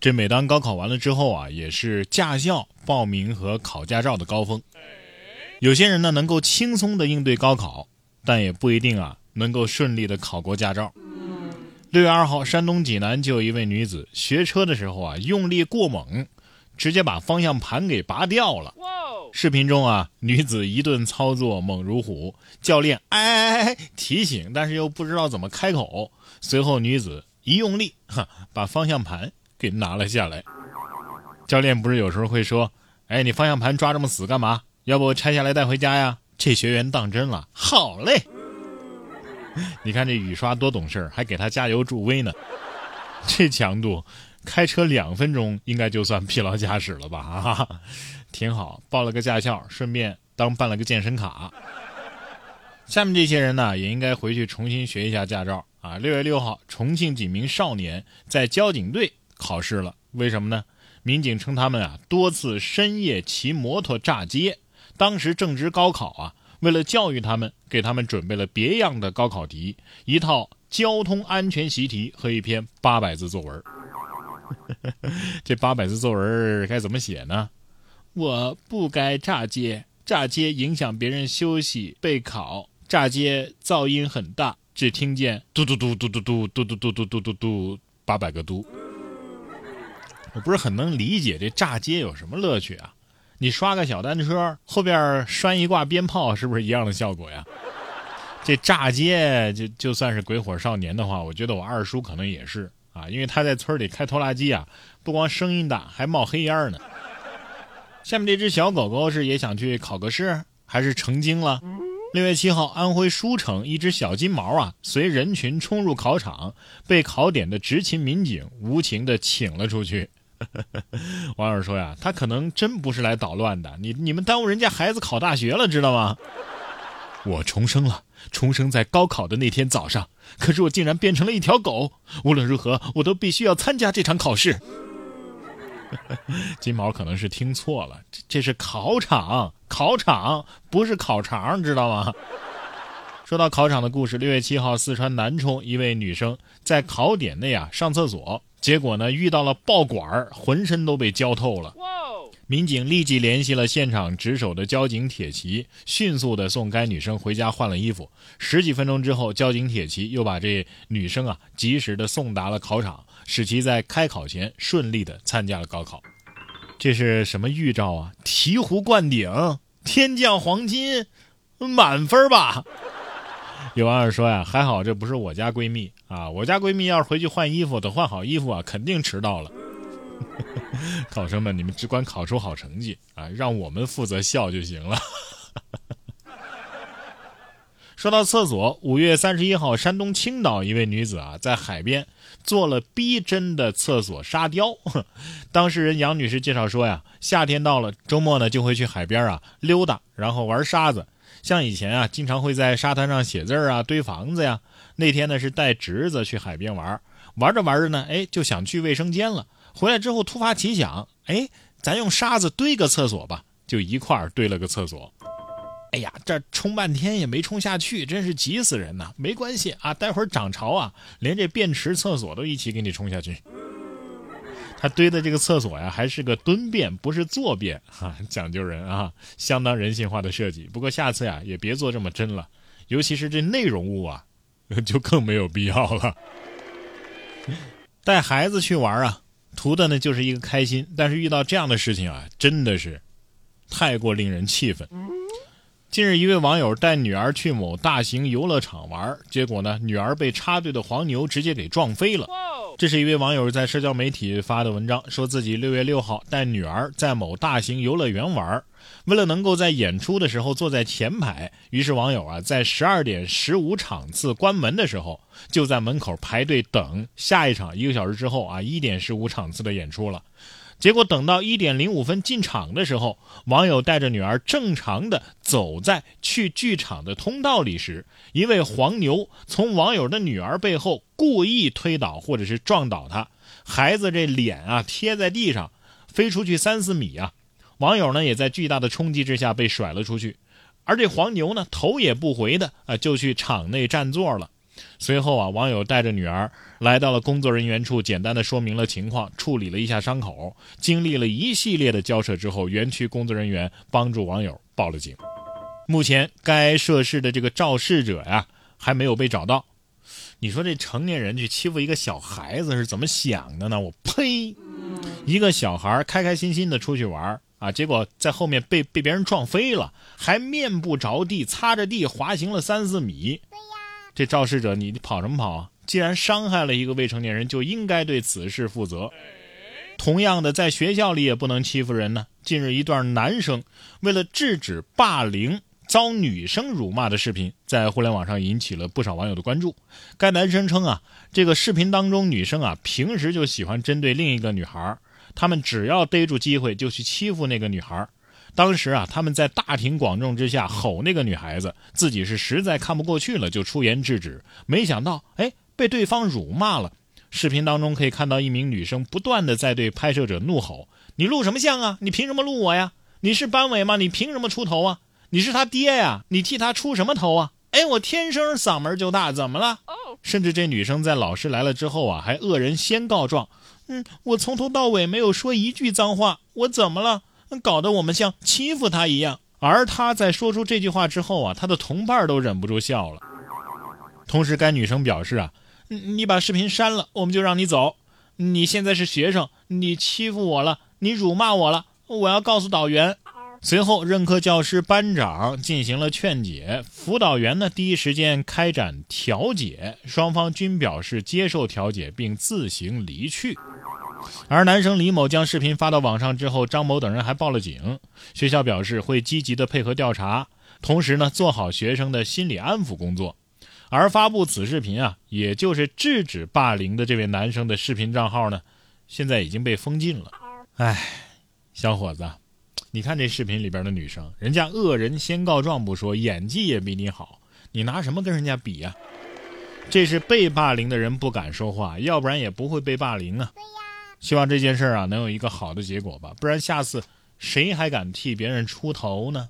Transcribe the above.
这每当高考完了之后啊，也是驾校报名和考驾照的高峰。有些人呢能够轻松的应对高考，但也不一定啊能够顺利的考过驾照。六月二号，山东济南就有一位女子学车的时候啊用力过猛，直接把方向盘给拔掉了。视频中啊，女子一顿操作猛如虎，教练哎哎哎提醒，但是又不知道怎么开口。随后女子一用力，哈，把方向盘给拿了下来。教练不是有时候会说：“哎，你方向盘抓这么死干嘛？要不拆下来带回家呀？”这学员当真了，好嘞。你看这雨刷多懂事还给他加油助威呢。这强度，开车两分钟应该就算疲劳驾驶了吧？哈，挺好，报了个驾校，顺便当办了个健身卡。下面这些人呢，也应该回去重新学一下驾照啊。六月六号，重庆几名少年在交警队考试了，为什么呢？民警称他们啊多次深夜骑摩托炸街，当时正值高考啊，为了教育他们，给他们准备了别样的高考题，一套交通安全习题和一篇八百字作文。这八百字作文该怎么写呢？我不该炸街，炸街影响别人休息备考，炸街噪音很大，只听见嘟嘟嘟嘟嘟嘟嘟嘟嘟嘟嘟嘟嘟八百个嘟。我不是很能理解这炸街有什么乐趣啊？你刷个小单车，后边拴一挂鞭炮，是不是一样的效果呀？这炸街就就算是鬼火少年的话，我觉得我二叔可能也是啊，因为他在村里开拖拉机啊，不光声音大，还冒黑烟呢。下面这只小狗狗是也想去考个试，还是成精了？六月七号，安徽舒城一只小金毛啊，随人群冲入考场，被考点的执勤民警无情的请了出去。网友说呀，他可能真不是来捣乱的，你你们耽误人家孩子考大学了，知道吗？我重生了，重生在高考的那天早上，可是我竟然变成了一条狗。无论如何，我都必须要参加这场考试。金毛可能是听错了，这这是考场，考场不是烤肠，知道吗？说到考场的故事，六月七号，四川南充一位女生在考点内啊上厕所，结果呢遇到了爆管，浑身都被浇透了。民警立即联系了现场值守的交警铁骑，迅速的送该女生回家换了衣服。十几分钟之后，交警铁骑又把这女生啊及时的送达了考场，使其在开考前顺利的参加了高考。这是什么预兆啊？醍醐灌顶，天降黄金，满分吧？有网友说呀，还好这不是我家闺蜜啊，我家闺蜜要是回去换衣服，等换好衣服啊，肯定迟到了。考生们，你们只管考出好成绩啊，让我们负责笑就行了。说到厕所，五月三十一号，山东青岛一位女子啊，在海边做了逼真的厕所沙雕。当事人杨女士介绍说呀，夏天到了，周末呢就会去海边啊溜达，然后玩沙子。像以前啊，经常会在沙滩上写字啊、堆房子呀。那天呢是带侄子去海边玩，玩着玩着呢，哎，就想去卫生间了。回来之后突发奇想，哎，咱用沙子堆个厕所吧，就一块儿堆了个厕所。哎呀，这冲半天也没冲下去，真是急死人呐！没关系啊，待会儿涨潮啊，连这便池厕所都一起给你冲下去。他堆的这个厕所呀，还是个蹲便，不是坐便，哈，讲究人啊，相当人性化的设计。不过下次呀，也别做这么真了，尤其是这内容物啊，就更没有必要了。带孩子去玩啊。图的呢就是一个开心，但是遇到这样的事情啊，真的是太过令人气愤。近日，一位网友带女儿去某大型游乐场玩，结果呢，女儿被插队的黄牛直接给撞飞了。这是一位网友在社交媒体发的文章，说自己六月六号带女儿在某大型游乐园玩，为了能够在演出的时候坐在前排，于是网友啊在十二点十五场次关门的时候，就在门口排队等下一场一个小时之后啊一点十五场次的演出了。结果等到一点零五分进场的时候，网友带着女儿正常的走在去剧场的通道里时，一位黄牛从网友的女儿背后故意推倒或者是撞倒她，孩子这脸啊贴在地上，飞出去三四米啊，网友呢也在巨大的冲击之下被甩了出去，而这黄牛呢头也不回的啊就去场内占座了。随后啊，网友带着女儿来到了工作人员处，简单的说明了情况，处理了一下伤口。经历了一系列的交涉之后，园区工作人员帮助网友报了警。目前，该涉事的这个肇事者呀，还没有被找到。你说这成年人去欺负一个小孩子是怎么想的呢？我呸！一个小孩开开心心的出去玩啊，结果在后面被被别人撞飞了，还面不着地擦着地滑行了三四米。这肇事者你跑什么跑啊？既然伤害了一个未成年人，就应该对此事负责。同样的，在学校里也不能欺负人呢。近日，一段男生为了制止霸凌。遭女生辱骂的视频在互联网上引起了不少网友的关注。该男生称啊，这个视频当中女生啊，平时就喜欢针对另一个女孩，他们只要逮住机会就去欺负那个女孩。当时啊，他们在大庭广众之下吼那个女孩子，自己是实在看不过去了，就出言制止。没想到，哎，被对方辱骂了。视频当中可以看到一名女生不断的在对拍摄者怒吼：“你录什么像啊？你凭什么录我呀？你是班委吗？你凭什么出头啊？”你是他爹呀，你替他出什么头啊？哎，我天生嗓门就大，怎么了？甚至这女生在老师来了之后啊，还恶人先告状。嗯，我从头到尾没有说一句脏话，我怎么了？搞得我们像欺负他一样。而他在说出这句话之后啊，他的同伴都忍不住笑了。同时，该女生表示啊，你把视频删了，我们就让你走。你现在是学生，你欺负我了，你辱骂我了，我要告诉导员。随后，任课教师班长进行了劝解，辅导员呢第一时间开展调解，双方均表示接受调解并自行离去。而男生李某将视频发到网上之后，张某等人还报了警。学校表示会积极的配合调查，同时呢做好学生的心理安抚工作。而发布此视频啊，也就是制止霸凌的这位男生的视频账号呢，现在已经被封禁了。唉，小伙子。你看这视频里边的女生，人家恶人先告状不说，演技也比你好，你拿什么跟人家比呀？这是被霸凌的人不敢说话，要不然也不会被霸凌啊。对呀，希望这件事啊能有一个好的结果吧，不然下次谁还敢替别人出头呢？